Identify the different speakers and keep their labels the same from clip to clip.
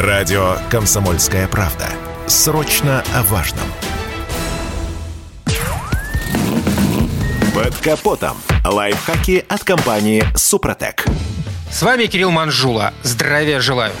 Speaker 1: Радио «Комсомольская правда». Срочно о важном. Под капотом. Лайфхаки от компании «Супротек».
Speaker 2: С вами Кирилл Манжула. Здравия желаю.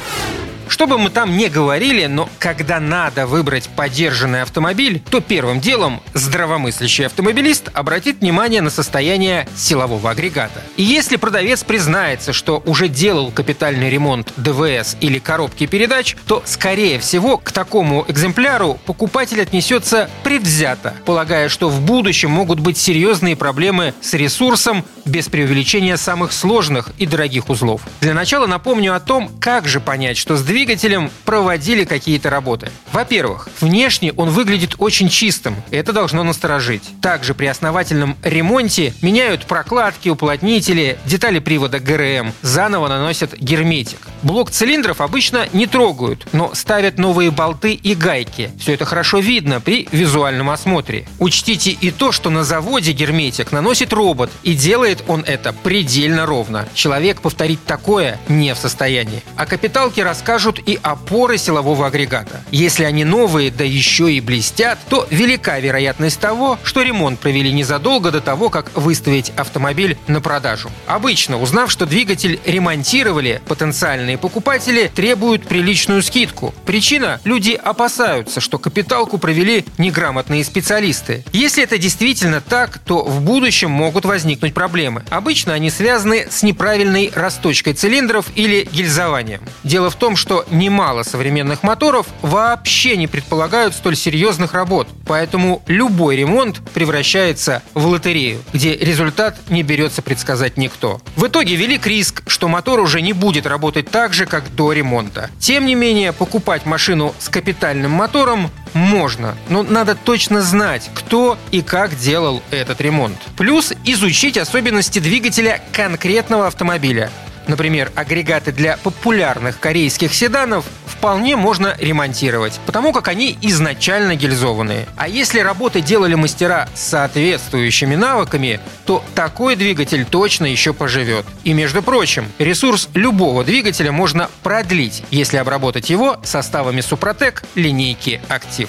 Speaker 2: Что бы мы там ни говорили, но когда надо выбрать подержанный автомобиль, то первым делом здравомыслящий автомобилист обратит внимание на состояние силового агрегата. И если продавец признается, что уже делал капитальный ремонт ДВС или коробки передач, то, скорее всего, к такому экземпляру покупатель отнесется предвзято, полагая, что в будущем могут быть серьезные проблемы с ресурсом без преувеличения самых сложных и дорогих узлов. Для начала напомню о том, как же понять, что сдвиг двигателем проводили какие-то работы. Во-первых, внешне он выглядит очень чистым, это должно насторожить. Также при основательном ремонте меняют прокладки, уплотнители, детали привода ГРМ, заново наносят герметик. Блок цилиндров обычно не трогают, но ставят новые болты и гайки. Все это хорошо видно при визуальном осмотре. Учтите и то, что на заводе герметик наносит робот, и делает он это предельно ровно. Человек повторить такое не в состоянии. А капиталки расскажут и опоры силового агрегата. Если они новые, да еще и блестят, то велика вероятность того, что ремонт провели незадолго до того, как выставить автомобиль на продажу. Обычно, узнав, что двигатель ремонтировали, потенциальные покупатели требуют приличную скидку. Причина – люди опасаются, что капиталку провели неграмотные специалисты. Если это действительно так, то в будущем могут возникнуть проблемы. Обычно они связаны с неправильной расточкой цилиндров или гильзованием. Дело в том, что немало современных моторов вообще не предполагают столь серьезных работ, поэтому любой ремонт превращается в лотерею, где результат не берется предсказать никто. В итоге велик риск, что мотор уже не будет работать так же, как до ремонта. Тем не менее, покупать машину с капитальным мотором можно, но надо точно знать, кто и как делал этот ремонт. Плюс изучить особенности двигателя конкретного автомобиля. Например, агрегаты для популярных корейских седанов вполне можно ремонтировать, потому как они изначально гильзованные. А если работы делали мастера с соответствующими навыками, то такой двигатель точно еще поживет. И между прочим, ресурс любого двигателя можно продлить, если обработать его составами Супротек линейки «Актив».